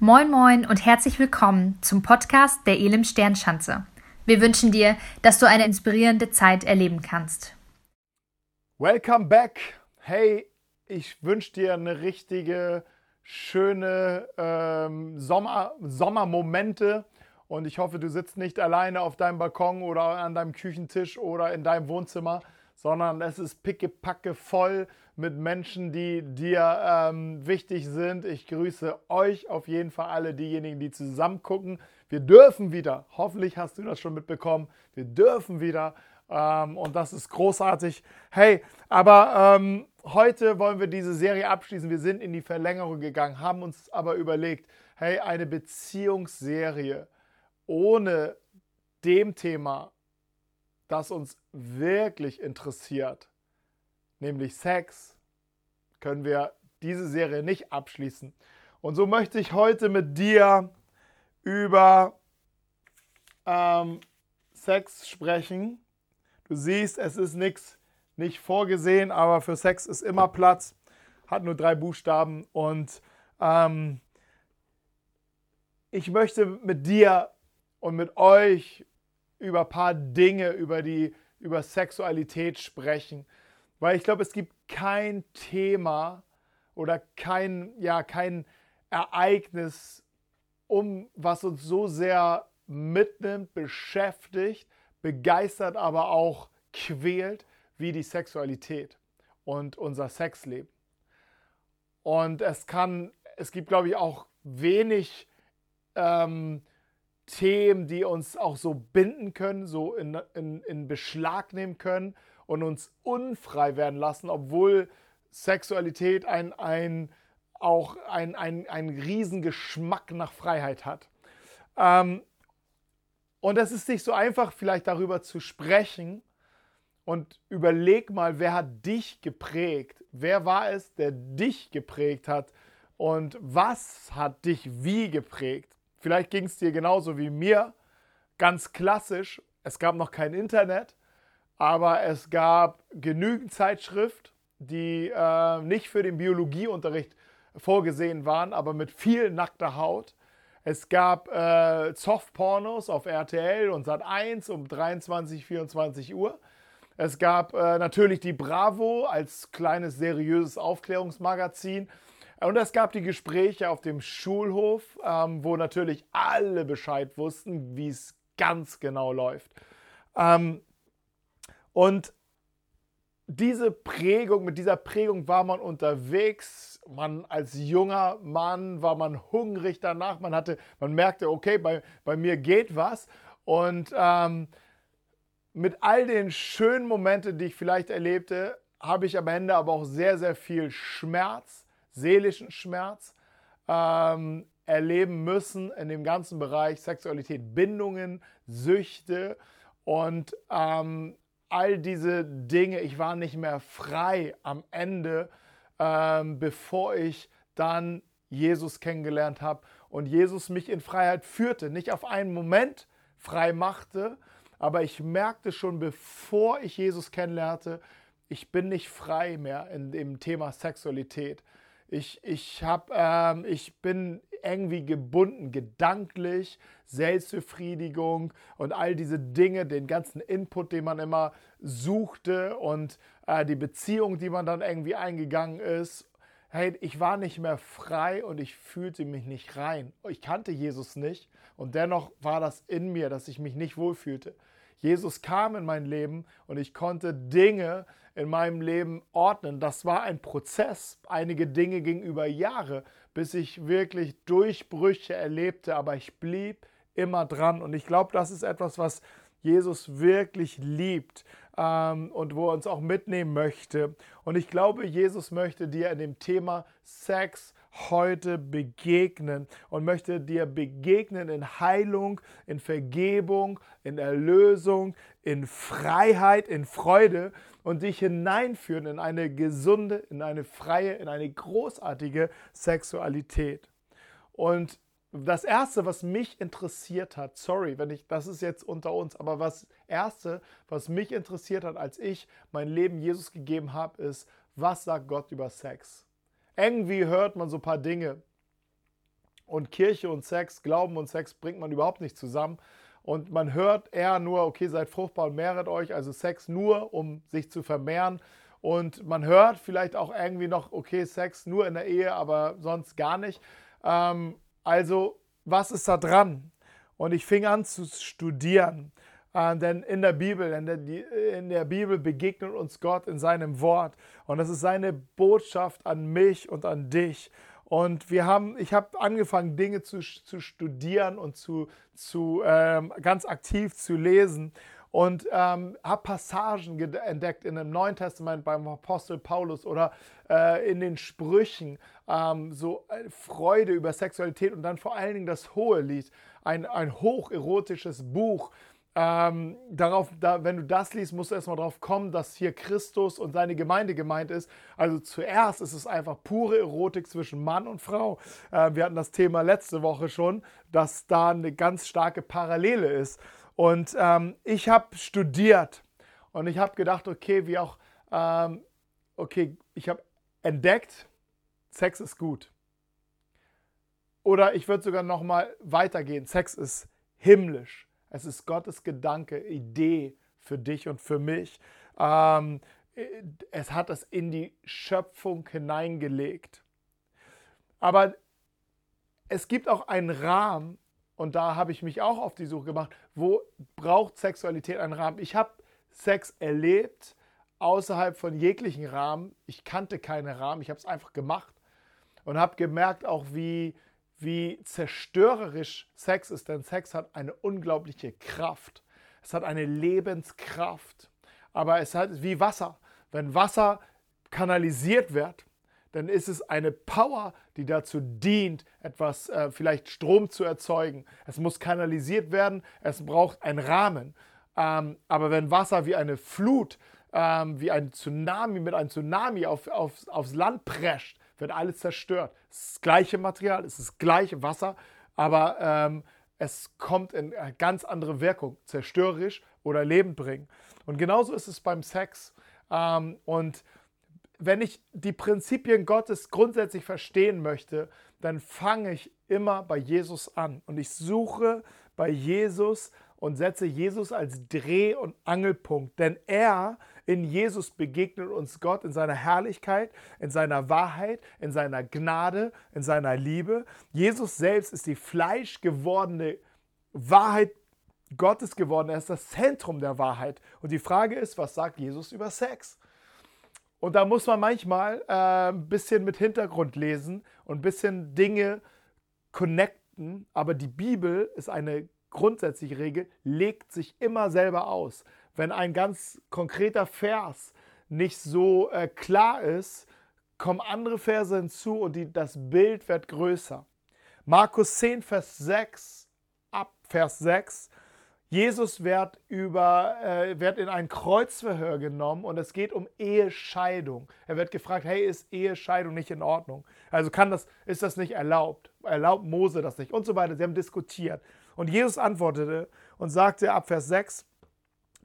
Moin Moin und herzlich willkommen zum Podcast der Elim Sternschanze. Wir wünschen dir, dass du eine inspirierende Zeit erleben kannst. Welcome back. Hey, ich wünsche dir eine richtige, schöne ähm, Sommer, Sommermomente und ich hoffe, du sitzt nicht alleine auf deinem Balkon oder an deinem Küchentisch oder in deinem Wohnzimmer, sondern es ist pickepacke voll mit Menschen, die dir ähm, wichtig sind. Ich grüße euch auf jeden Fall alle diejenigen, die zusammen gucken. Wir dürfen wieder, hoffentlich hast du das schon mitbekommen, wir dürfen wieder ähm, und das ist großartig. Hey, aber ähm, heute wollen wir diese Serie abschließen. Wir sind in die Verlängerung gegangen, haben uns aber überlegt, hey, eine Beziehungsserie ohne dem Thema das uns wirklich interessiert, nämlich Sex, können wir diese Serie nicht abschließen. Und so möchte ich heute mit dir über ähm, Sex sprechen. Du siehst, es ist nichts nicht vorgesehen, aber für Sex ist immer Platz. Hat nur drei Buchstaben und ähm, ich möchte mit dir und mit euch über ein paar Dinge, über, die, über Sexualität sprechen. Weil ich glaube, es gibt kein Thema oder kein, ja, kein Ereignis, um, was uns so sehr mitnimmt, beschäftigt, begeistert, aber auch quält, wie die Sexualität und unser Sexleben. Und es kann, es gibt, glaube ich, auch wenig ähm, Themen, die uns auch so binden können, so in, in, in Beschlag nehmen können und uns unfrei werden lassen, obwohl Sexualität ein, ein, auch ein, ein, ein Riesengeschmack nach Freiheit hat. Ähm, und es ist nicht so einfach, vielleicht darüber zu sprechen. Und überleg mal, wer hat dich geprägt? Wer war es, der dich geprägt hat? Und was hat dich wie geprägt? Vielleicht ging es dir genauso wie mir. Ganz klassisch, es gab noch kein Internet, aber es gab genügend Zeitschrift, die äh, nicht für den Biologieunterricht vorgesehen waren, aber mit viel nackter Haut. Es gab äh, Softpornos auf RTL und Sat1 um 23, 24 Uhr. Es gab äh, natürlich die Bravo als kleines seriöses Aufklärungsmagazin und es gab die Gespräche auf dem Schulhof, ähm, wo natürlich alle Bescheid wussten, wie es ganz genau läuft. Ähm, und diese Prägung, mit dieser Prägung war man unterwegs. Man als junger Mann war man hungrig danach. Man hatte, man merkte, okay, bei, bei mir geht was. Und ähm, mit all den schönen Momenten, die ich vielleicht erlebte, habe ich am Ende aber auch sehr, sehr viel Schmerz seelischen Schmerz ähm, erleben müssen in dem ganzen Bereich Sexualität, Bindungen, Süchte und ähm, all diese Dinge. Ich war nicht mehr frei am Ende, ähm, bevor ich dann Jesus kennengelernt habe und Jesus mich in Freiheit führte. Nicht auf einen Moment frei machte, aber ich merkte schon, bevor ich Jesus kennenlernte, ich bin nicht frei mehr in dem Thema Sexualität. Ich, ich, hab, ähm, ich bin irgendwie gebunden, gedanklich, Selbstbefriedigung und all diese Dinge, den ganzen Input, den man immer suchte und äh, die Beziehung, die man dann irgendwie eingegangen ist. Hey, ich war nicht mehr frei und ich fühlte mich nicht rein. Ich kannte Jesus nicht und dennoch war das in mir, dass ich mich nicht wohlfühlte. Jesus kam in mein Leben und ich konnte Dinge in meinem Leben ordnen. Das war ein Prozess. Einige Dinge ging über Jahre, bis ich wirklich Durchbrüche erlebte, aber ich blieb immer dran. Und ich glaube, das ist etwas, was Jesus wirklich liebt ähm, und wo er uns auch mitnehmen möchte. Und ich glaube, Jesus möchte dir in dem Thema Sex heute begegnen und möchte dir begegnen in Heilung, in Vergebung, in Erlösung, in Freiheit, in Freude und dich hineinführen in eine gesunde, in eine freie, in eine großartige Sexualität. Und das erste, was mich interessiert hat, sorry, wenn ich, das ist jetzt unter uns, aber das erste, was mich interessiert hat, als ich mein Leben Jesus gegeben habe, ist, was sagt Gott über Sex? irgendwie hört man so ein paar Dinge. Und Kirche und Sex, Glauben und Sex bringt man überhaupt nicht zusammen. Und man hört eher nur, okay, seid fruchtbar und mehret euch, also Sex nur, um sich zu vermehren. Und man hört vielleicht auch irgendwie noch, okay, Sex nur in der Ehe, aber sonst gar nicht. Ähm, also, was ist da dran? Und ich fing an zu studieren. Äh, denn in der Bibel, in der, in der Bibel begegnet uns Gott in seinem Wort. Und das ist seine Botschaft an mich und an dich. Und wir haben, ich habe angefangen, Dinge zu, zu studieren und zu, zu ähm, ganz aktiv zu lesen und ähm, habe Passagen entdeckt in dem Neuen Testament beim Apostel Paulus oder äh, in den Sprüchen, ähm, so äh, Freude über Sexualität und dann vor allen Dingen das Hohe Lied, ein, ein hocherotisches Buch, ähm, darauf, da, wenn du das liest, musst du erstmal darauf kommen, dass hier Christus und seine Gemeinde gemeint ist. Also zuerst ist es einfach pure Erotik zwischen Mann und Frau. Äh, wir hatten das Thema letzte Woche schon, dass da eine ganz starke Parallele ist. Und ähm, ich habe studiert und ich habe gedacht, okay, wie auch, ähm, okay, ich habe entdeckt, Sex ist gut. Oder ich würde sogar noch mal weitergehen, Sex ist himmlisch. Es ist Gottes Gedanke, Idee für dich und für mich. Ähm, es hat es in die Schöpfung hineingelegt. Aber es gibt auch einen Rahmen, und da habe ich mich auch auf die Suche gemacht, wo braucht Sexualität einen Rahmen? Ich habe Sex erlebt außerhalb von jeglichen Rahmen. Ich kannte keine Rahmen, ich habe es einfach gemacht und habe gemerkt auch, wie, wie zerstörerisch Sex ist, denn Sex hat eine unglaubliche Kraft. Es hat eine Lebenskraft. Aber es hat wie Wasser. Wenn Wasser kanalisiert wird, dann ist es eine Power, die dazu dient, etwas, äh, vielleicht Strom zu erzeugen. Es muss kanalisiert werden, es braucht einen Rahmen. Ähm, aber wenn Wasser wie eine Flut, ähm, wie ein Tsunami mit einem Tsunami auf, auf, aufs Land prescht, wird alles zerstört. Es ist das gleiche Material, es ist das gleiche Wasser, aber ähm, es kommt in eine ganz andere Wirkung, zerstörerisch oder Leben bringen. Und genauso ist es beim Sex. Ähm, und wenn ich die Prinzipien Gottes grundsätzlich verstehen möchte, dann fange ich immer bei Jesus an und ich suche bei Jesus und setze Jesus als Dreh- und Angelpunkt, denn er in Jesus begegnet uns Gott in seiner Herrlichkeit, in seiner Wahrheit, in seiner Gnade, in seiner Liebe. Jesus selbst ist die fleischgewordene Wahrheit Gottes geworden. Er ist das Zentrum der Wahrheit. Und die Frage ist, was sagt Jesus über Sex? Und da muss man manchmal äh, ein bisschen mit Hintergrund lesen und ein bisschen Dinge connecten. Aber die Bibel ist eine grundsätzliche Regel, legt sich immer selber aus wenn ein ganz konkreter Vers nicht so äh, klar ist, kommen andere Verse hinzu und die, das Bild wird größer. Markus 10, Vers 6, ab Vers 6. Jesus wird, über, äh, wird in ein Kreuzverhör genommen und es geht um Ehescheidung. Er wird gefragt, hey, ist Ehescheidung nicht in Ordnung? Also kann das, ist das nicht erlaubt? Erlaubt Mose das nicht? Und so weiter. Sie haben diskutiert. Und Jesus antwortete und sagte ab Vers 6,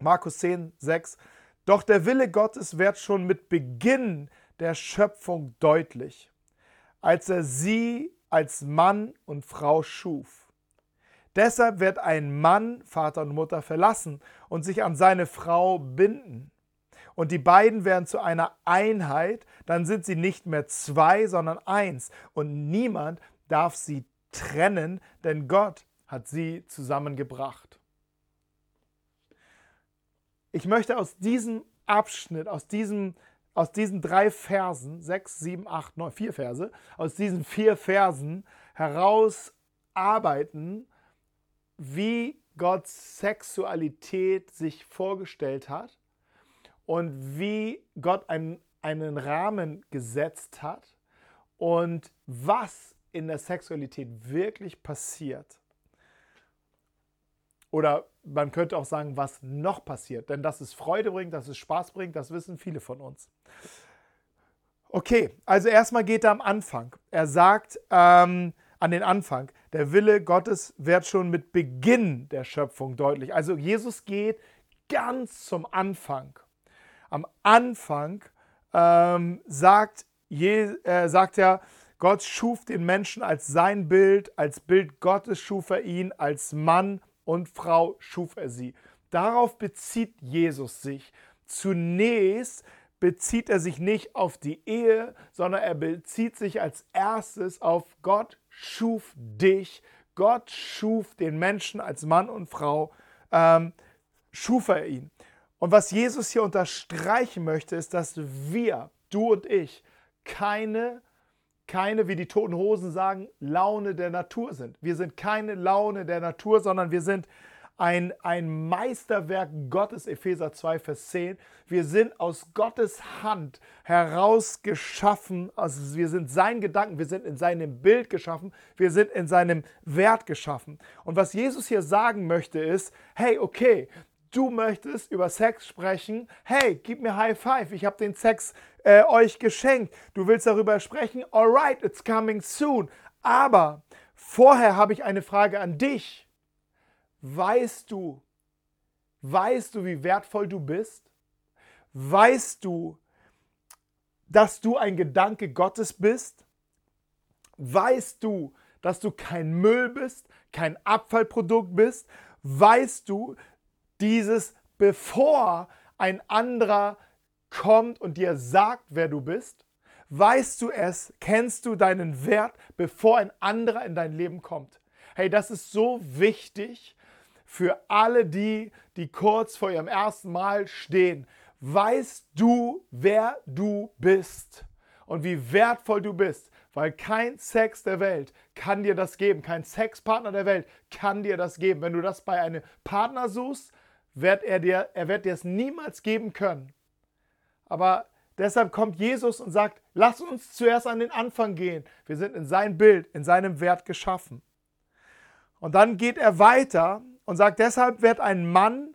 Markus 10, 6. Doch der Wille Gottes wird schon mit Beginn der Schöpfung deutlich, als er sie als Mann und Frau schuf. Deshalb wird ein Mann Vater und Mutter verlassen und sich an seine Frau binden. Und die beiden werden zu einer Einheit, dann sind sie nicht mehr zwei, sondern eins. Und niemand darf sie trennen, denn Gott hat sie zusammengebracht. Ich möchte aus diesem Abschnitt, aus, diesem, aus diesen drei Versen, sechs, sieben, acht, neun, vier Verse, aus diesen vier Versen herausarbeiten, wie Gott Sexualität sich vorgestellt hat und wie Gott einen, einen Rahmen gesetzt hat und was in der Sexualität wirklich passiert. Oder man könnte auch sagen, was noch passiert. Denn dass es Freude bringt, dass es Spaß bringt, das wissen viele von uns. Okay, also erstmal geht er am Anfang. Er sagt ähm, an den Anfang, der Wille Gottes wird schon mit Beginn der Schöpfung deutlich. Also Jesus geht ganz zum Anfang. Am Anfang ähm, sagt, Je, äh, sagt er, Gott schuf den Menschen als sein Bild, als Bild Gottes schuf er ihn, als Mann und Frau schuf er sie. Darauf bezieht Jesus sich. Zunächst bezieht er sich nicht auf die Ehe, sondern er bezieht sich als erstes auf Gott schuf dich. Gott schuf den Menschen als Mann und Frau, ähm, schuf er ihn. Und was Jesus hier unterstreichen möchte, ist, dass wir, du und ich, keine keine, wie die Toten Hosen sagen, Laune der Natur sind. Wir sind keine Laune der Natur, sondern wir sind ein, ein Meisterwerk Gottes, Epheser 2, Vers 10. Wir sind aus Gottes Hand heraus geschaffen, also wir sind sein Gedanken, wir sind in seinem Bild geschaffen, wir sind in seinem Wert geschaffen. Und was Jesus hier sagen möchte ist, hey, okay, du möchtest über Sex sprechen, hey, gib mir High Five, ich habe den Sex äh, euch geschenkt. Du willst darüber sprechen, alright, it's coming soon. Aber vorher habe ich eine Frage an dich. Weißt du, weißt du, wie wertvoll du bist? Weißt du, dass du ein Gedanke Gottes bist? Weißt du, dass du kein Müll bist, kein Abfallprodukt bist? Weißt du, dieses, bevor ein anderer kommt und dir sagt, wer du bist? Weißt du es? Kennst du deinen Wert, bevor ein anderer in dein Leben kommt? Hey, das ist so wichtig für alle die, die kurz vor ihrem ersten Mal stehen. Weißt du, wer du bist und wie wertvoll du bist? Weil kein Sex der Welt kann dir das geben. Kein Sexpartner der Welt kann dir das geben. Wenn du das bei einem Partner suchst, wird er dir, er wird dir es niemals geben können. Aber deshalb kommt Jesus und sagt, lass uns zuerst an den Anfang gehen. Wir sind in sein Bild, in seinem Wert geschaffen. Und dann geht er weiter und sagt, deshalb wird ein Mann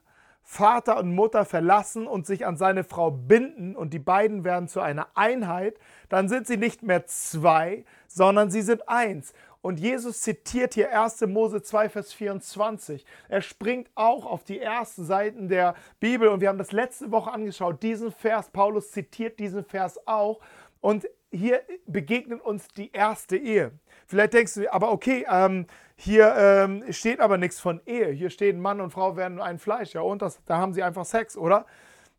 Vater und Mutter verlassen und sich an seine Frau binden und die beiden werden zu einer Einheit, dann sind sie nicht mehr zwei, sondern sie sind eins. Und Jesus zitiert hier 1. Mose 2, Vers 24. Er springt auch auf die ersten Seiten der Bibel und wir haben das letzte Woche angeschaut, diesen Vers. Paulus zitiert diesen Vers auch. Und hier begegnet uns die erste Ehe. Vielleicht denkst du, aber okay, ähm, hier ähm, steht aber nichts von Ehe. Hier stehen Mann und Frau werden ein Fleisch. Ja, und das, da haben sie einfach Sex, oder?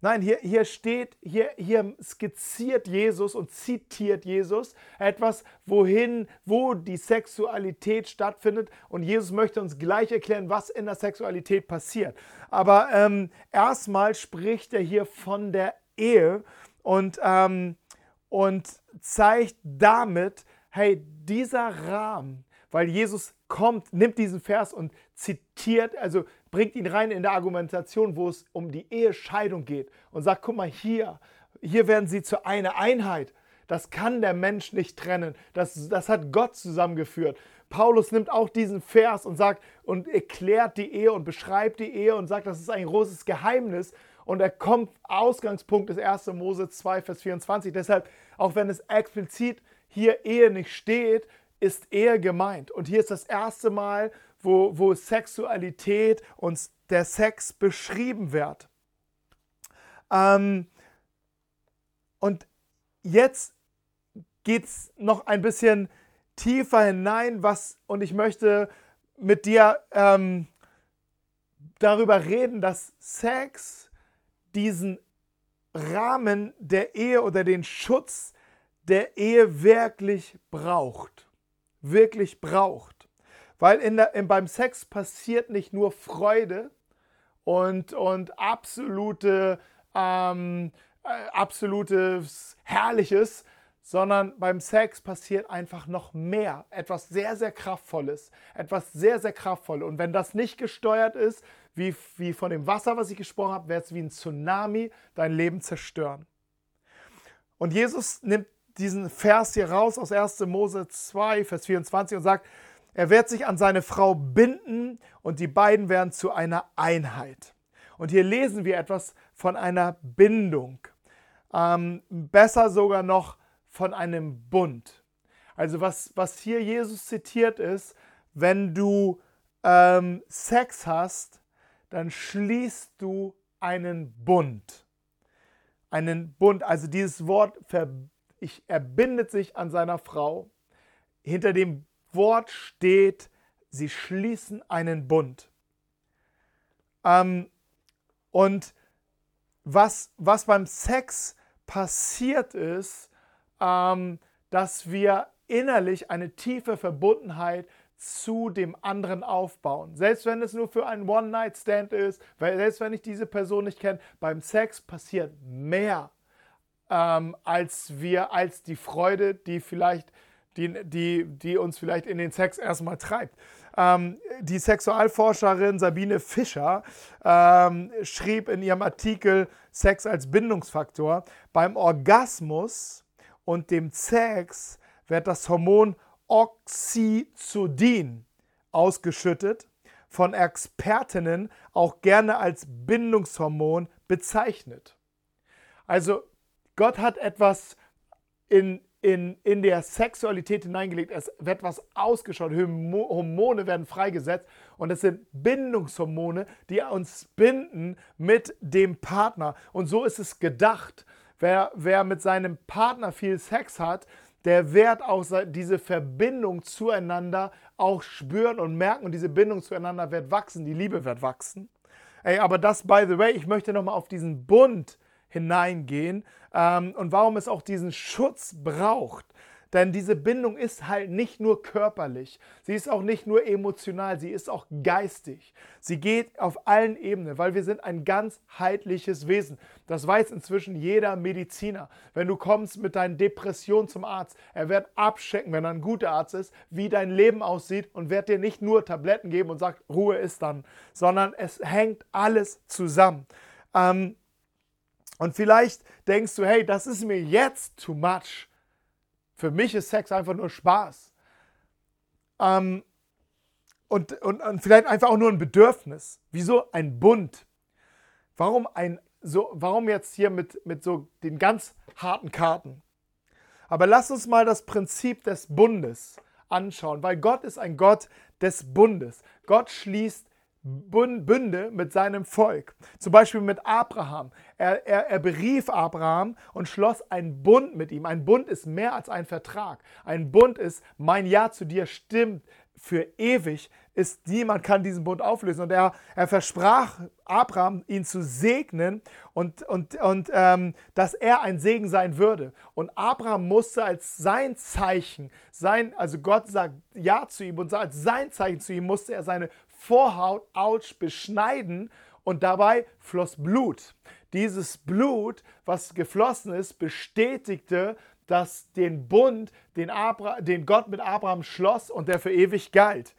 Nein, hier, hier steht, hier, hier skizziert Jesus und zitiert Jesus etwas, wohin, wo die Sexualität stattfindet. Und Jesus möchte uns gleich erklären, was in der Sexualität passiert. Aber ähm, erstmal spricht er hier von der Ehe und, ähm, und zeigt damit, hey, dieser Rahmen, weil Jesus kommt, nimmt diesen Vers und zitiert, also bringt ihn rein in der Argumentation, wo es um die Ehescheidung geht und sagt, guck mal hier, hier werden sie zu einer Einheit. Das kann der Mensch nicht trennen. Das, das hat Gott zusammengeführt. Paulus nimmt auch diesen Vers und sagt und erklärt die Ehe und beschreibt die Ehe und sagt, das ist ein großes Geheimnis. Und er kommt, Ausgangspunkt des 1. Mose 2, Vers 24. Deshalb, auch wenn es explizit hier Ehe nicht steht, ist Ehe gemeint. Und hier ist das erste Mal, wo, wo Sexualität und der Sex beschrieben wird. Ähm, und jetzt geht es noch ein bisschen tiefer hinein, was, und ich möchte mit dir ähm, darüber reden, dass Sex diesen Rahmen der Ehe oder den Schutz der Ehe wirklich braucht wirklich braucht. Weil in der, in, beim Sex passiert nicht nur Freude und, und absolute, ähm, äh, absolutes Herrliches, sondern beim Sex passiert einfach noch mehr. Etwas sehr, sehr Kraftvolles. Etwas sehr, sehr Kraftvolles. Und wenn das nicht gesteuert ist, wie, wie von dem Wasser, was ich gesprochen habe, wird es wie ein Tsunami dein Leben zerstören. Und Jesus nimmt diesen Vers hier raus aus 1. Mose 2, Vers 24 und sagt, er wird sich an seine Frau binden und die beiden werden zu einer Einheit. Und hier lesen wir etwas von einer Bindung. Ähm, besser sogar noch von einem Bund. Also was, was hier Jesus zitiert ist, wenn du ähm, Sex hast, dann schließt du einen Bund. Einen Bund, also dieses Wort ich, er bindet sich an seiner Frau. hinter dem Wort steht, sie schließen einen Bund. Ähm, und was, was beim Sex passiert ist, ähm, dass wir innerlich eine tiefe Verbundenheit zu dem anderen aufbauen. Selbst wenn es nur für einen One-Night-Stand ist, weil selbst wenn ich diese Person nicht kenne, beim Sex passiert mehr ähm, als wir, als die Freude, die vielleicht, die, die, die uns vielleicht in den Sex erstmal treibt. Ähm, die Sexualforscherin Sabine Fischer ähm, schrieb in ihrem Artikel Sex als Bindungsfaktor, beim Orgasmus und dem Sex wird das Hormon Oxytocin ausgeschüttet, von Expertinnen auch gerne als Bindungshormon bezeichnet. Also Gott hat etwas in, in, in der Sexualität hineingelegt. Es wird was ausgeschaut. Hormone werden freigesetzt. Und es sind Bindungshormone, die uns binden mit dem Partner. Und so ist es gedacht. Wer, wer mit seinem Partner viel Sex hat, der wird auch diese Verbindung zueinander auch spüren und merken und diese Bindung zueinander wird wachsen, die Liebe wird wachsen. Ey, aber das, by the way, ich möchte nochmal auf diesen Bund hineingehen ähm, und warum es auch diesen Schutz braucht. Denn diese Bindung ist halt nicht nur körperlich, sie ist auch nicht nur emotional, sie ist auch geistig. Sie geht auf allen Ebenen, weil wir sind ein ganzheitliches Wesen. Das weiß inzwischen jeder Mediziner. Wenn du kommst mit deinen Depressionen zum Arzt, er wird abchecken, wenn er ein guter Arzt ist, wie dein Leben aussieht und wird dir nicht nur Tabletten geben und sagt, Ruhe ist dann, sondern es hängt alles zusammen. Ähm, und vielleicht denkst du, hey, das ist mir jetzt too much. Für mich ist Sex einfach nur Spaß. Ähm, und, und, und vielleicht einfach auch nur ein Bedürfnis. Wieso ein Bund? Warum, ein, so, warum jetzt hier mit, mit so den ganz harten Karten? Aber lass uns mal das Prinzip des Bundes anschauen, weil Gott ist ein Gott des Bundes. Gott schließt Bünde mit seinem Volk. Zum Beispiel mit Abraham. Er, er, er berief Abraham und schloss einen Bund mit ihm. Ein Bund ist mehr als ein Vertrag. Ein Bund ist, mein Ja zu dir stimmt für ewig. Ist, niemand kann diesen Bund auflösen. Und er, er versprach Abraham, ihn zu segnen und, und, und ähm, dass er ein Segen sein würde. Und Abraham musste als sein Zeichen, sein, also Gott sagt Ja zu ihm und als sein Zeichen zu ihm musste er seine Vorhaut, Autsch, beschneiden und dabei floss Blut. Dieses Blut, was geflossen ist, bestätigte, dass den Bund, den, Abra den Gott mit Abraham schloss und der für ewig galt.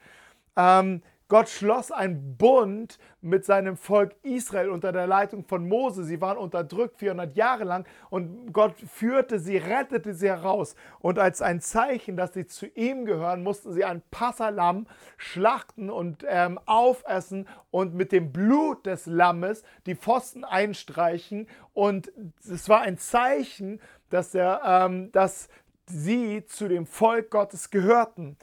Ähm, Gott schloss einen Bund mit seinem Volk Israel unter der Leitung von Mose. Sie waren unterdrückt 400 Jahre lang und Gott führte sie, rettete sie heraus. Und als ein Zeichen, dass sie zu ihm gehören, mussten sie ein Passalam schlachten und ähm, aufessen und mit dem Blut des Lammes die Pfosten einstreichen. Und es war ein Zeichen, dass, der, ähm, dass sie zu dem Volk Gottes gehörten.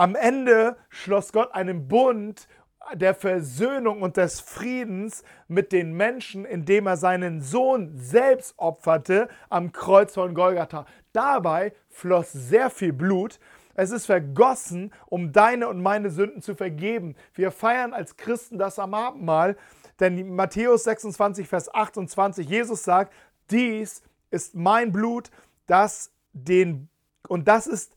Am Ende schloss Gott einen Bund der Versöhnung und des Friedens mit den Menschen, indem er seinen Sohn selbst opferte am Kreuz von Golgatha. Dabei floss sehr viel Blut. Es ist vergossen, um deine und meine Sünden zu vergeben. Wir feiern als Christen das am Abendmahl, denn Matthäus 26, Vers 28, Jesus sagt, dies ist mein Blut, das den, und das ist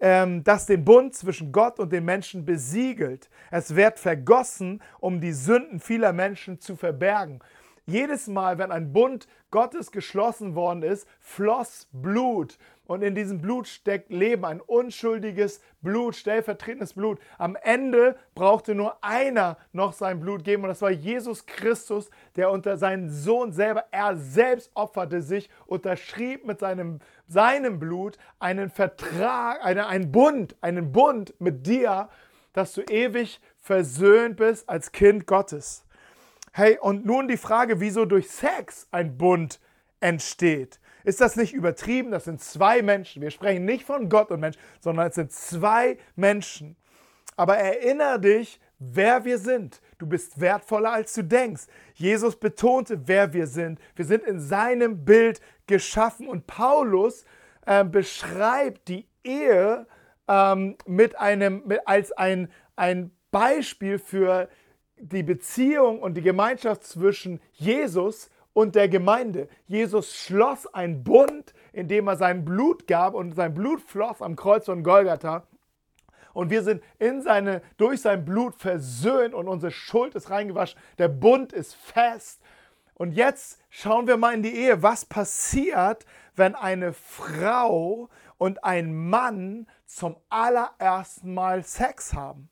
ähm, das den Bund zwischen Gott und den Menschen besiegelt. Es wird vergossen, um die Sünden vieler Menschen zu verbergen. Jedes Mal, wenn ein Bund Gottes geschlossen worden ist, floss Blut. Und in diesem Blut steckt Leben, ein unschuldiges Blut, stellvertretendes Blut. Am Ende brauchte nur einer noch sein Blut geben und das war Jesus Christus, der unter seinen Sohn selber, er selbst opferte sich, unterschrieb mit seinem, seinem Blut einen Vertrag, eine, einen Bund, einen Bund mit dir, dass du ewig versöhnt bist als Kind Gottes. Hey, und nun die Frage, wieso durch Sex ein Bund entsteht. Ist das nicht übertrieben? Das sind zwei Menschen. Wir sprechen nicht von Gott und Mensch, sondern es sind zwei Menschen. Aber erinnere dich, wer wir sind. Du bist wertvoller, als du denkst. Jesus betonte, wer wir sind. Wir sind in seinem Bild geschaffen. Und Paulus äh, beschreibt die Ehe ähm, mit einem, mit, als ein, ein Beispiel für die Beziehung und die Gemeinschaft zwischen Jesus und der Gemeinde. Jesus schloss einen Bund, indem er sein Blut gab und sein Blut floss am Kreuz von Golgatha. Und wir sind in seine, durch sein Blut versöhnt und unsere Schuld ist reingewaschen. Der Bund ist fest. Und jetzt schauen wir mal in die Ehe. Was passiert, wenn eine Frau und ein Mann zum allerersten Mal Sex haben?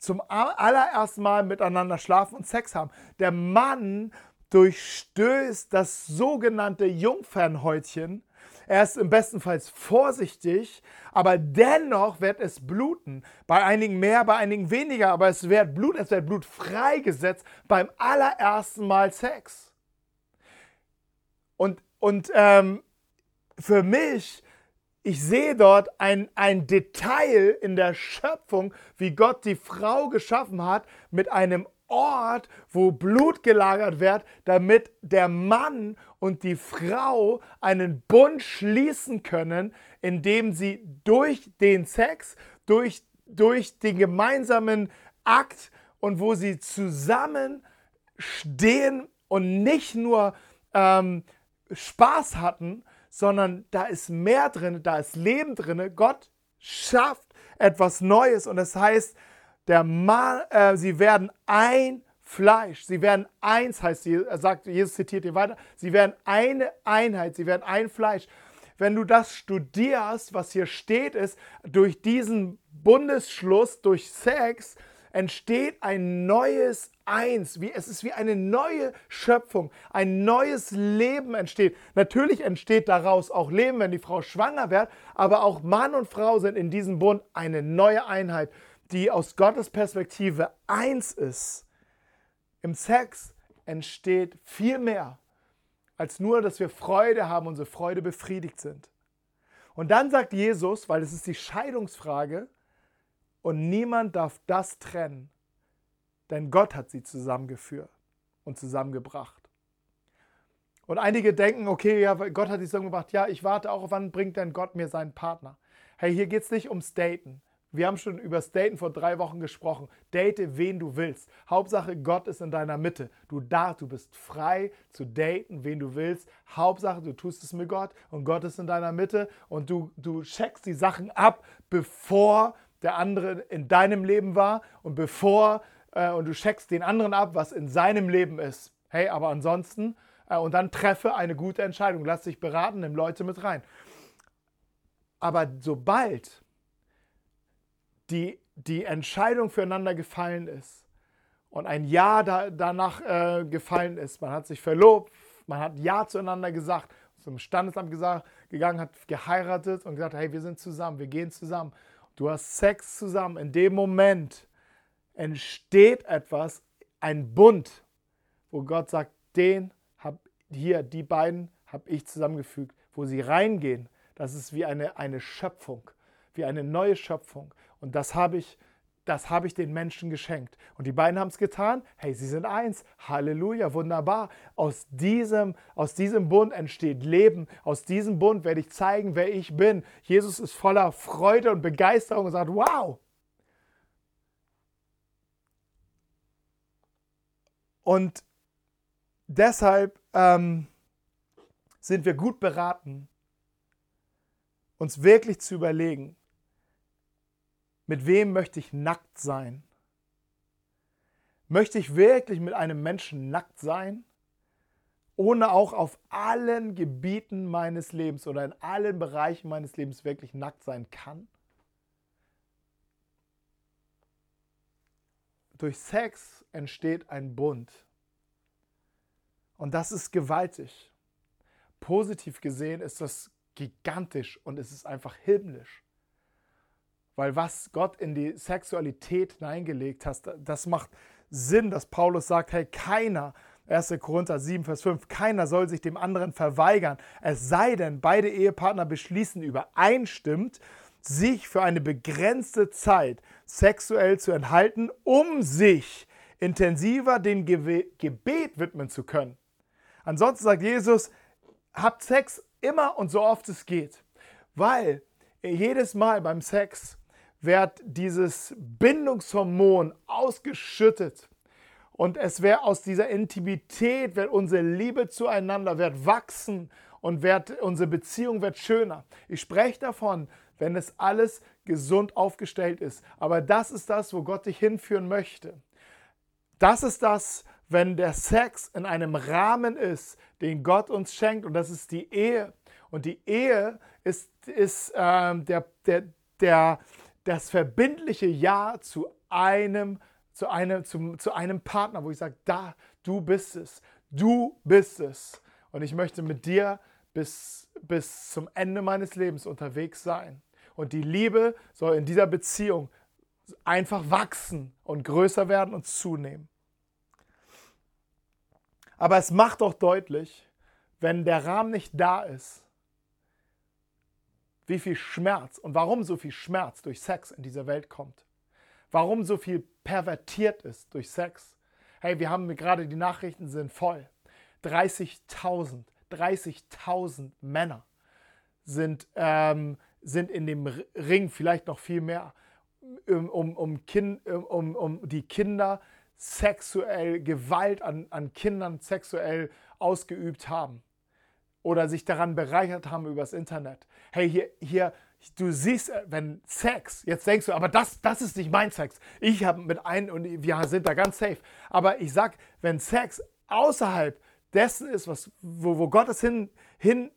Zum allerersten Mal miteinander schlafen und Sex haben. Der Mann durchstößt das sogenannte Jungfernhäutchen. Er ist im besten Fall vorsichtig, aber dennoch wird es bluten. Bei einigen mehr, bei einigen weniger, aber es wird Blut, es wird Blut freigesetzt beim allerersten Mal Sex. Und, und ähm, für mich, ich sehe dort ein, ein Detail in der Schöpfung, wie Gott die Frau geschaffen hat, mit einem Ort, wo Blut gelagert wird, damit der Mann und die Frau einen Bund schließen können, indem sie durch den Sex, durch, durch den gemeinsamen Akt und wo sie zusammen stehen und nicht nur ähm, Spaß hatten, sondern da ist mehr drin, da ist Leben drin. Gott schafft etwas Neues und das heißt, der Mann, äh, sie werden ein Fleisch, sie werden eins, heißt sie, er sagt, Jesus zitiert hier weiter, sie werden eine Einheit, sie werden ein Fleisch. Wenn du das studierst, was hier steht, ist, durch diesen Bundesschluss, durch Sex, entsteht ein neues Eins. Wie, es ist wie eine neue Schöpfung. Ein neues Leben entsteht. Natürlich entsteht daraus auch Leben, wenn die Frau schwanger wird, aber auch Mann und Frau sind in diesem Bund eine neue Einheit die aus Gottes Perspektive eins ist, im Sex entsteht viel mehr als nur, dass wir Freude haben, unsere Freude befriedigt sind. Und dann sagt Jesus, weil es ist die Scheidungsfrage, und niemand darf das trennen, denn Gott hat sie zusammengeführt und zusammengebracht. Und einige denken, okay, ja, Gott hat sie zusammengebracht, ja, ich warte auch, wann bringt denn Gott mir seinen Partner? Hey, hier geht es nicht ums Daten. Wir haben schon über Daten vor drei Wochen gesprochen. Date, wen du willst. Hauptsache, Gott ist in deiner Mitte. Du darfst, du bist frei zu daten, wen du willst. Hauptsache, du tust es mit Gott und Gott ist in deiner Mitte und du, du checkst die Sachen ab, bevor der andere in deinem Leben war und bevor äh, und du checkst den anderen ab, was in seinem Leben ist. Hey, aber ansonsten äh, und dann treffe eine gute Entscheidung. Lass dich beraten, nimm Leute mit rein. Aber sobald die, die Entscheidung füreinander gefallen ist und ein Ja da, danach äh, gefallen ist. Man hat sich verlobt, man hat Ja zueinander gesagt, zum Standesamt gesagt, gegangen, hat geheiratet und gesagt, hey, wir sind zusammen, wir gehen zusammen. Du hast Sex zusammen. In dem Moment entsteht etwas, ein Bund, wo Gott sagt, den hab hier, die beiden habe ich zusammengefügt, wo sie reingehen. Das ist wie eine, eine Schöpfung, wie eine neue Schöpfung. Und das habe ich, das habe ich den Menschen geschenkt. Und die beiden haben es getan. Hey, sie sind eins. Halleluja, wunderbar. Aus diesem, aus diesem Bund entsteht Leben. Aus diesem Bund werde ich zeigen, wer ich bin. Jesus ist voller Freude und Begeisterung und sagt, wow. Und deshalb ähm, sind wir gut beraten, uns wirklich zu überlegen, mit wem möchte ich nackt sein? Möchte ich wirklich mit einem Menschen nackt sein? Ohne auch auf allen Gebieten meines Lebens oder in allen Bereichen meines Lebens wirklich nackt sein kann? Durch Sex entsteht ein Bund. Und das ist gewaltig. Positiv gesehen ist das gigantisch und es ist einfach himmlisch. Weil was Gott in die Sexualität hineingelegt hat, das macht Sinn, dass Paulus sagt, hey, keiner, 1. Korinther 7, Vers 5, keiner soll sich dem anderen verweigern, es sei denn, beide Ehepartner beschließen übereinstimmt, sich für eine begrenzte Zeit sexuell zu enthalten, um sich intensiver dem Gebet widmen zu können. Ansonsten sagt Jesus, habt Sex immer und so oft es geht, weil jedes Mal beim Sex wird dieses Bindungshormon ausgeschüttet. Und es wird aus dieser Intimität, wird unsere Liebe zueinander, wird wachsen und wird, unsere Beziehung wird schöner. Ich spreche davon, wenn es alles gesund aufgestellt ist. Aber das ist das, wo Gott dich hinführen möchte. Das ist das, wenn der Sex in einem Rahmen ist, den Gott uns schenkt. Und das ist die Ehe. Und die Ehe ist, ist ähm, der, der, der, das verbindliche Ja zu einem, zu einem, zu, zu einem Partner, wo ich sage, da, du bist es. Du bist es. Und ich möchte mit dir bis, bis zum Ende meines Lebens unterwegs sein. Und die Liebe soll in dieser Beziehung einfach wachsen und größer werden und zunehmen. Aber es macht doch deutlich, wenn der Rahmen nicht da ist, wie viel Schmerz und warum so viel Schmerz durch Sex in dieser Welt kommt. Warum so viel pervertiert ist durch Sex. Hey, wir haben gerade die Nachrichten sind voll. 30.000, 30.000 Männer sind, ähm, sind in dem Ring, vielleicht noch viel mehr, um, um, um, kind, um, um die Kinder sexuell Gewalt an, an Kindern sexuell ausgeübt haben oder sich daran bereichert haben übers Internet. Hey, hier, hier, du siehst, äh, wenn Sex, jetzt denkst du, aber das, das ist nicht mein Sex. Ich habe mit einem und wir sind da ganz safe. Aber ich sag, wenn Sex außerhalb dessen ist, was, wo, wo Gott es hin, hin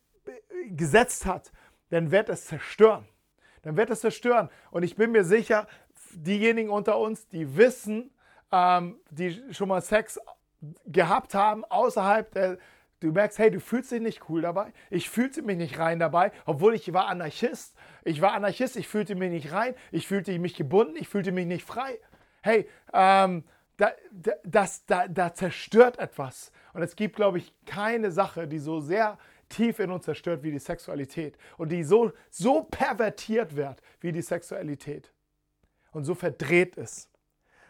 gesetzt hat, dann wird es zerstören. Dann wird es zerstören. Und ich bin mir sicher, diejenigen unter uns, die wissen, ähm, die schon mal Sex gehabt haben außerhalb der, du merkst, hey, du fühlst dich nicht cool dabei. Ich fühlte mich nicht rein dabei, obwohl ich war Anarchist. Ich war Anarchist, ich fühlte mich nicht rein, ich fühlte mich gebunden, ich fühlte mich nicht frei. Hey, ähm, da, da, das, da, da zerstört etwas. Und es gibt, glaube ich, keine Sache, die so sehr tief in uns zerstört wie die Sexualität und die so, so pervertiert wird wie die Sexualität und so verdreht ist.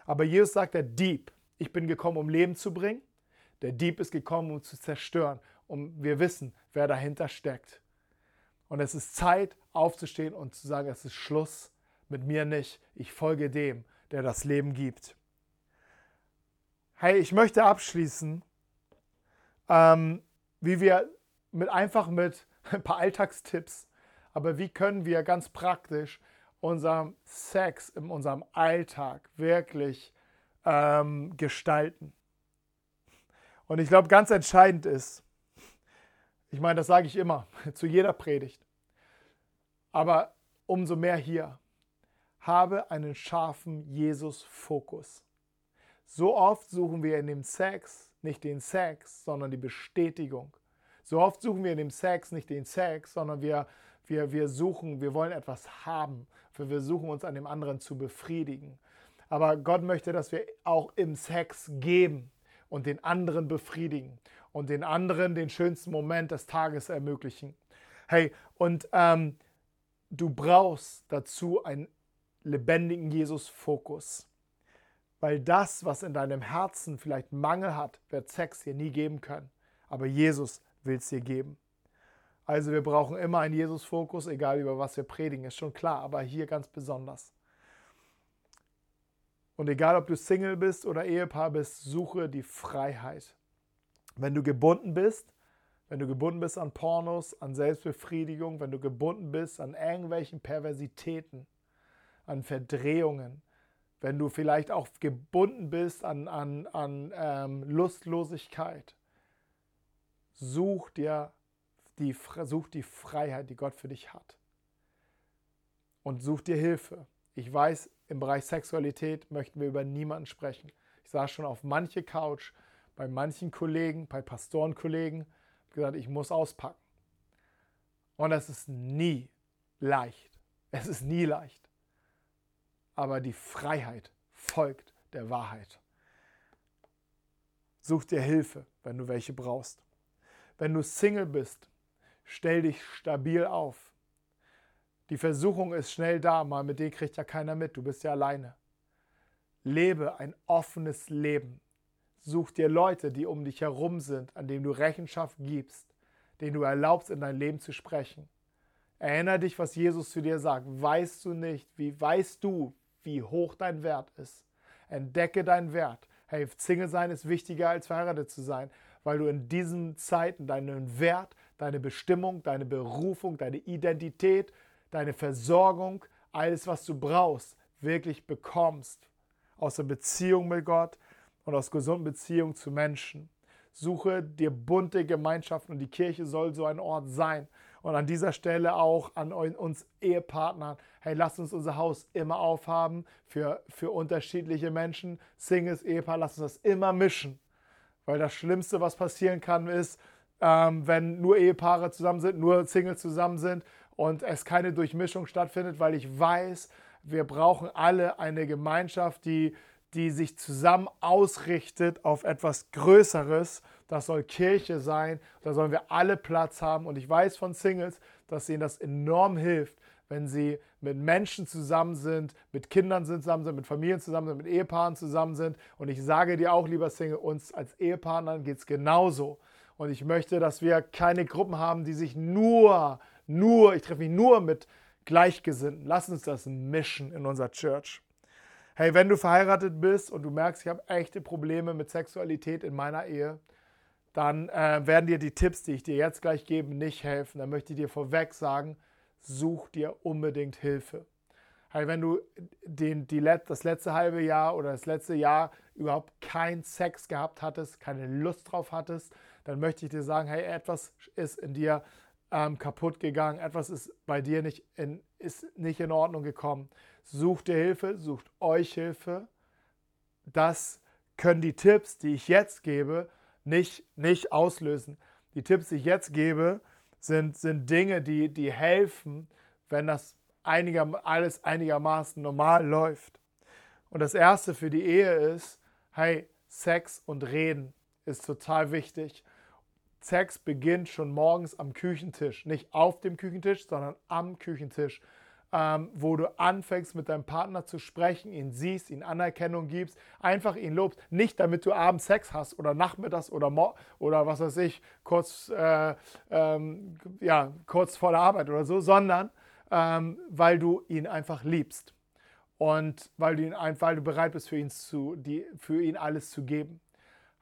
Aber Jesus sagt, der Dieb, ich bin gekommen, um Leben zu bringen. Der Dieb ist gekommen, um zu zerstören. Und wir wissen, wer dahinter steckt. Und es ist Zeit, aufzustehen und zu sagen, es ist Schluss mit mir nicht. Ich folge dem, der das Leben gibt. Hey, ich möchte abschließen, ähm, wie wir mit einfach mit ein paar Alltagstipps, aber wie können wir ganz praktisch unserem Sex in unserem Alltag wirklich ähm, gestalten. Und ich glaube, ganz entscheidend ist, ich meine, das sage ich immer zu jeder Predigt, aber umso mehr hier, habe einen scharfen Jesus-Fokus. So oft suchen wir in dem Sex nicht den Sex, sondern die Bestätigung. So oft suchen wir in dem Sex nicht den Sex, sondern wir, wir, wir suchen, wir wollen etwas haben. Wir versuchen uns an dem anderen zu befriedigen. Aber Gott möchte, dass wir auch im Sex geben und den anderen befriedigen und den anderen den schönsten Moment des Tages ermöglichen. Hey, und ähm, du brauchst dazu einen lebendigen Jesus-Fokus. Weil das, was in deinem Herzen vielleicht Mangel hat, wird Sex dir nie geben können. Aber Jesus will es dir geben. Also wir brauchen immer einen Jesus-Fokus, egal über was wir predigen, ist schon klar, aber hier ganz besonders. Und egal, ob du Single bist oder Ehepaar bist, suche die Freiheit. Wenn du gebunden bist, wenn du gebunden bist an Pornos, an Selbstbefriedigung, wenn du gebunden bist an irgendwelchen Perversitäten, an Verdrehungen, wenn du vielleicht auch gebunden bist an, an, an ähm, Lustlosigkeit, such dir die, such die Freiheit, die Gott für dich hat. Und such dir Hilfe. Ich weiß, im Bereich Sexualität möchten wir über niemanden sprechen. Ich saß schon auf manche Couch bei manchen Kollegen, bei Pastorenkollegen, gesagt, ich muss auspacken. Und es ist nie leicht. Es ist nie leicht. Aber die Freiheit folgt der Wahrheit. Such dir Hilfe, wenn du welche brauchst. Wenn du Single bist, stell dich stabil auf. Die Versuchung ist schnell da, mal mit dir kriegt ja keiner mit, du bist ja alleine. Lebe ein offenes Leben. Such dir Leute, die um dich herum sind, an denen du Rechenschaft gibst, denen du erlaubst, in dein Leben zu sprechen. Erinnere dich, was Jesus zu dir sagt. Weißt du nicht, wie weißt du, wie hoch dein Wert ist? Entdecke deinen Wert. Hey, Single sein ist wichtiger als verheiratet zu sein, weil du in diesen Zeiten deinen Wert, deine Bestimmung, deine Berufung, deine Identität, deine Versorgung, alles, was du brauchst, wirklich bekommst. Aus der Beziehung mit Gott und aus gesunden Beziehungen zu Menschen. Suche dir bunte Gemeinschaften und die Kirche soll so ein Ort sein. Und an dieser Stelle auch an uns Ehepartnern. Hey, lasst uns unser Haus immer aufhaben für, für unterschiedliche Menschen. Singles, Ehepaar, lasst uns das immer mischen. Weil das Schlimmste, was passieren kann, ist, ähm, wenn nur Ehepaare zusammen sind, nur Singles zusammen sind und es keine Durchmischung stattfindet, weil ich weiß, wir brauchen alle eine Gemeinschaft, die die sich zusammen ausrichtet auf etwas Größeres. Das soll Kirche sein. Da sollen wir alle Platz haben. Und ich weiß von Singles, dass ihnen das enorm hilft, wenn sie mit Menschen zusammen sind, mit Kindern zusammen sind, mit Familien zusammen sind, mit Ehepaaren zusammen sind. Und ich sage dir auch, lieber Single, uns als Ehepartnern geht es genauso. Und ich möchte, dass wir keine Gruppen haben, die sich nur, nur, ich treffe mich nur mit Gleichgesinnten. Lass uns das mischen in unserer Church. Hey, wenn du verheiratet bist und du merkst, ich habe echte Probleme mit Sexualität in meiner Ehe, dann äh, werden dir die Tipps, die ich dir jetzt gleich gebe, nicht helfen. Dann möchte ich dir vorweg sagen, such dir unbedingt Hilfe. Hey, wenn du den, die, das letzte halbe Jahr oder das letzte Jahr überhaupt keinen Sex gehabt hattest, keine Lust drauf hattest, dann möchte ich dir sagen, hey, etwas ist in dir ähm, kaputt gegangen, etwas ist bei dir nicht in, ist nicht in Ordnung gekommen. Sucht dir Hilfe, sucht euch Hilfe. Das können die Tipps, die ich jetzt gebe, nicht, nicht auslösen. Die Tipps, die ich jetzt gebe, sind, sind Dinge, die, die helfen, wenn das einiger, alles einigermaßen normal läuft. Und das Erste für die Ehe ist, hey, Sex und Reden ist total wichtig. Sex beginnt schon morgens am Küchentisch. Nicht auf dem Küchentisch, sondern am Küchentisch. Ähm, wo du anfängst mit deinem Partner zu sprechen, ihn siehst, ihn Anerkennung gibst, einfach ihn lobst. Nicht damit du abends Sex hast oder nachmittags oder, oder was weiß ich, kurz, äh, ähm, ja, kurz vor der Arbeit oder so, sondern ähm, weil du ihn einfach liebst. Und weil du, ihn, weil du bereit bist, für ihn, zu, die, für ihn alles zu geben.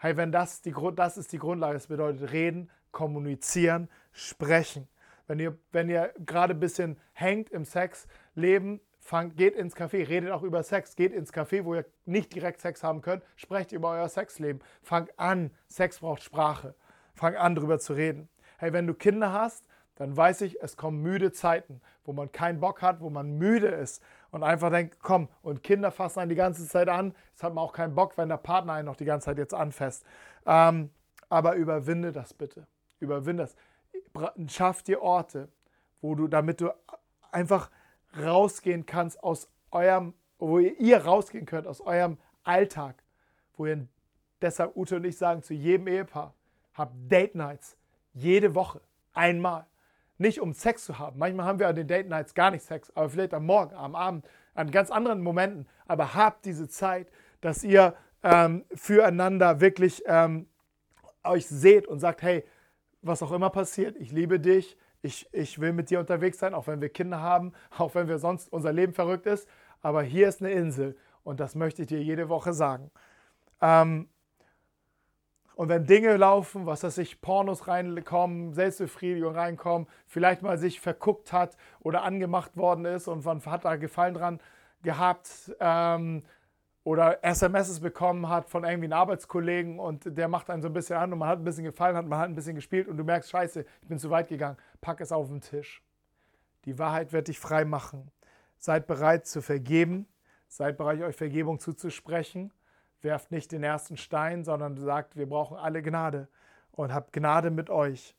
Hey, wenn das, die, das ist die Grundlage, das bedeutet reden, kommunizieren, sprechen. Wenn ihr, wenn ihr gerade ein bisschen hängt im Sexleben, fangt, geht ins Café, redet auch über Sex, geht ins Café, wo ihr nicht direkt Sex haben könnt, sprecht über euer Sexleben. Fangt an, Sex braucht Sprache. Fangt an, darüber zu reden. Hey, wenn du Kinder hast, dann weiß ich, es kommen müde Zeiten, wo man keinen Bock hat, wo man müde ist und einfach denkt, komm, und Kinder fassen einen die ganze Zeit an. Jetzt hat man auch keinen Bock, wenn der Partner einen noch die ganze Zeit jetzt anfasst. Ähm, aber überwinde das bitte. Überwinde das. Schaff dir Orte, wo du, damit du einfach rausgehen kannst aus eurem, wo ihr rausgehen könnt aus eurem Alltag, wo ihr deshalb Ute und ich sagen zu jedem Ehepaar, habt Date Nights jede Woche einmal nicht um Sex zu haben. Manchmal haben wir an den Date Nights gar nicht Sex, aber vielleicht am Morgen, am Abend, an ganz anderen Momenten. Aber habt diese Zeit, dass ihr ähm, füreinander wirklich ähm, euch seht und sagt, hey, was auch immer passiert, ich liebe dich, ich, ich will mit dir unterwegs sein, auch wenn wir Kinder haben, auch wenn wir sonst unser Leben verrückt ist. Aber hier ist eine Insel und das möchte ich dir jede Woche sagen. Ähm, und wenn Dinge laufen, was weiß ich, Pornos reinkommen, Selbstbefriedigung reinkommen, vielleicht mal sich verguckt hat oder angemacht worden ist und man hat da Gefallen dran gehabt ähm, oder SMSs bekommen hat von irgendwie einem Arbeitskollegen und der macht einen so ein bisschen an und man hat ein bisschen gefallen, hat man hat ein bisschen gespielt und du merkst, scheiße, ich bin zu weit gegangen, pack es auf den Tisch. Die Wahrheit wird dich frei machen. Seid bereit zu vergeben, seid bereit, euch Vergebung zuzusprechen werft nicht den ersten Stein, sondern sagt, wir brauchen alle Gnade und habt Gnade mit euch.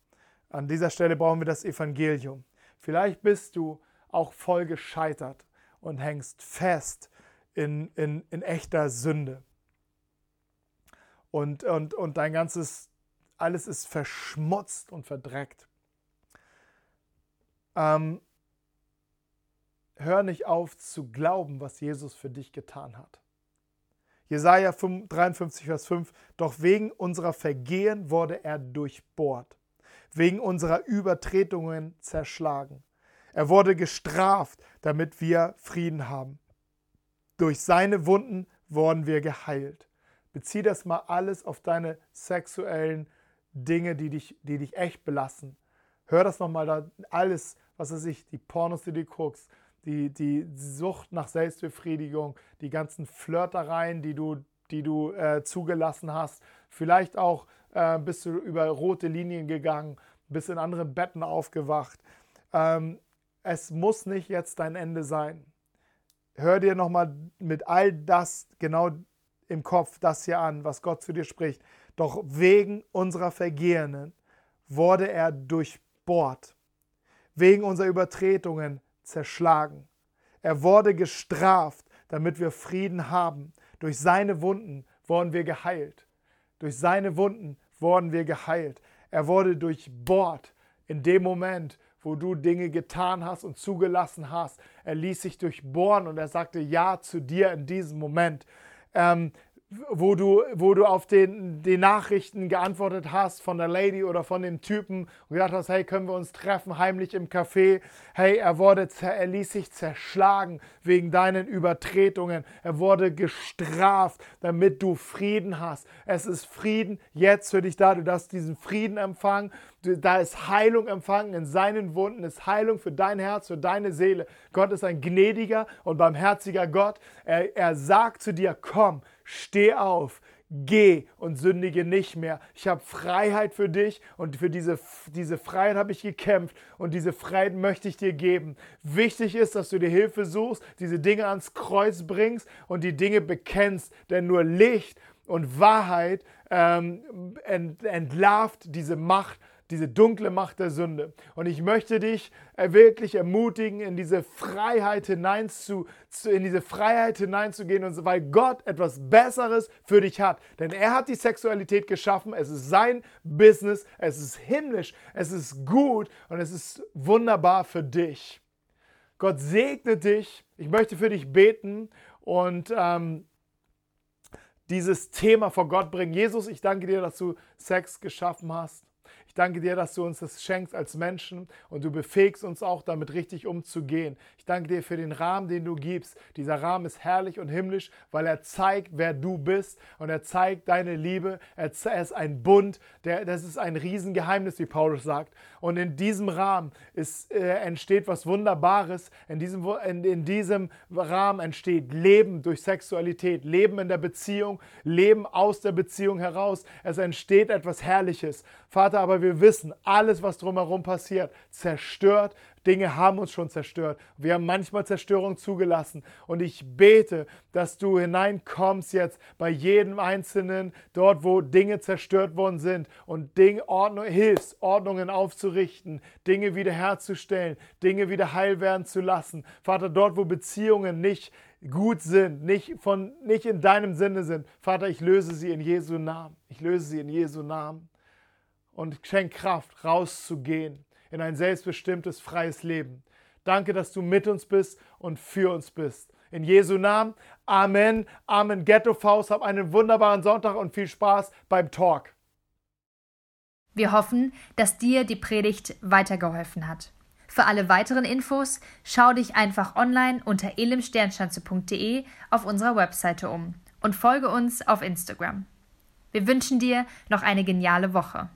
An dieser Stelle brauchen wir das Evangelium. Vielleicht bist du auch voll gescheitert und hängst fest in, in, in echter Sünde. Und, und, und dein ganzes, alles ist verschmutzt und verdreckt. Ähm, hör nicht auf zu glauben, was Jesus für dich getan hat. Jesaja 53, Vers 5. Doch wegen unserer Vergehen wurde er durchbohrt, wegen unserer Übertretungen zerschlagen. Er wurde gestraft, damit wir Frieden haben. Durch seine Wunden wurden wir geheilt. Bezieh das mal alles auf deine sexuellen Dinge, die dich, die dich echt belassen. Hör das nochmal da, alles, was weiß ich, die Pornos, die du guckst, die, die Sucht nach Selbstbefriedigung, die ganzen Flirtereien, die du, die du äh, zugelassen hast. Vielleicht auch äh, bist du über rote Linien gegangen, bist in anderen Betten aufgewacht. Ähm, es muss nicht jetzt dein Ende sein. Hör dir nochmal mit all das genau im Kopf das hier an, was Gott zu dir spricht. Doch wegen unserer Vergehungen wurde er durchbohrt, wegen unserer Übertretungen zerschlagen. Er wurde gestraft, damit wir Frieden haben. Durch seine Wunden wurden wir geheilt. Durch seine Wunden wurden wir geheilt. Er wurde durchbohrt in dem Moment, wo du Dinge getan hast und zugelassen hast. Er ließ sich durchbohren und er sagte Ja zu dir in diesem Moment. Ähm, wo du, wo du auf den, die Nachrichten geantwortet hast von der Lady oder von dem Typen und gedacht hast, hey, können wir uns treffen, heimlich im Café. Hey, er, wurde, er ließ sich zerschlagen wegen deinen Übertretungen. Er wurde gestraft, damit du Frieden hast. Es ist Frieden jetzt für dich da. Du darfst diesen Frieden empfangen. Da ist Heilung empfangen in seinen Wunden, ist Heilung für dein Herz, für deine Seele. Gott ist ein gnädiger und barmherziger Gott. Er, er sagt zu dir, komm, Steh auf, geh und sündige nicht mehr. Ich habe Freiheit für dich und für diese, diese Freiheit habe ich gekämpft und diese Freiheit möchte ich dir geben. Wichtig ist, dass du dir Hilfe suchst, diese Dinge ans Kreuz bringst und die Dinge bekennst, denn nur Licht und Wahrheit ähm, entlarvt diese Macht diese dunkle Macht der Sünde. Und ich möchte dich äh, wirklich ermutigen, in diese Freiheit hineinzu, in diese Freiheit hineinzugehen, und weil Gott etwas Besseres für dich hat. Denn er hat die Sexualität geschaffen, es ist sein Business, es ist himmlisch, es ist gut und es ist wunderbar für dich. Gott segne dich. Ich möchte für dich beten und ähm, dieses Thema vor Gott bringen. Jesus, ich danke dir, dass du Sex geschaffen hast. Ich danke dir, dass du uns das schenkst als Menschen und du befähigst uns auch damit richtig umzugehen. Danke dir für den Rahmen, den du gibst. Dieser Rahmen ist herrlich und himmlisch, weil er zeigt, wer du bist und er zeigt deine Liebe. Er ist ein Bund, der, das ist ein Riesengeheimnis, wie Paulus sagt. Und in diesem Rahmen ist, äh, entsteht was Wunderbares. In diesem, in, in diesem Rahmen entsteht Leben durch Sexualität, Leben in der Beziehung, Leben aus der Beziehung heraus. Es entsteht etwas Herrliches. Vater, aber wir wissen, alles, was drumherum passiert, zerstört. Dinge haben uns schon zerstört. Wir haben manchmal Zerstörung zugelassen. Und ich bete, dass du hineinkommst jetzt bei jedem Einzelnen, dort, wo Dinge zerstört worden sind und Dinge, Ordnung, hilfst, Ordnungen aufzurichten, Dinge wiederherzustellen, Dinge wieder heil werden zu lassen. Vater, dort, wo Beziehungen nicht gut sind, nicht, von, nicht in deinem Sinne sind. Vater, ich löse sie in Jesu Namen. Ich löse sie in Jesu Namen und schenk Kraft, rauszugehen in ein selbstbestimmtes, freies Leben. Danke, dass du mit uns bist und für uns bist. In Jesu Namen. Amen. Amen. Ghetto Faust. Hab einen wunderbaren Sonntag und viel Spaß beim Talk. Wir hoffen, dass dir die Predigt weitergeholfen hat. Für alle weiteren Infos schau dich einfach online unter elimsternschanze.de auf unserer Webseite um und folge uns auf Instagram. Wir wünschen dir noch eine geniale Woche.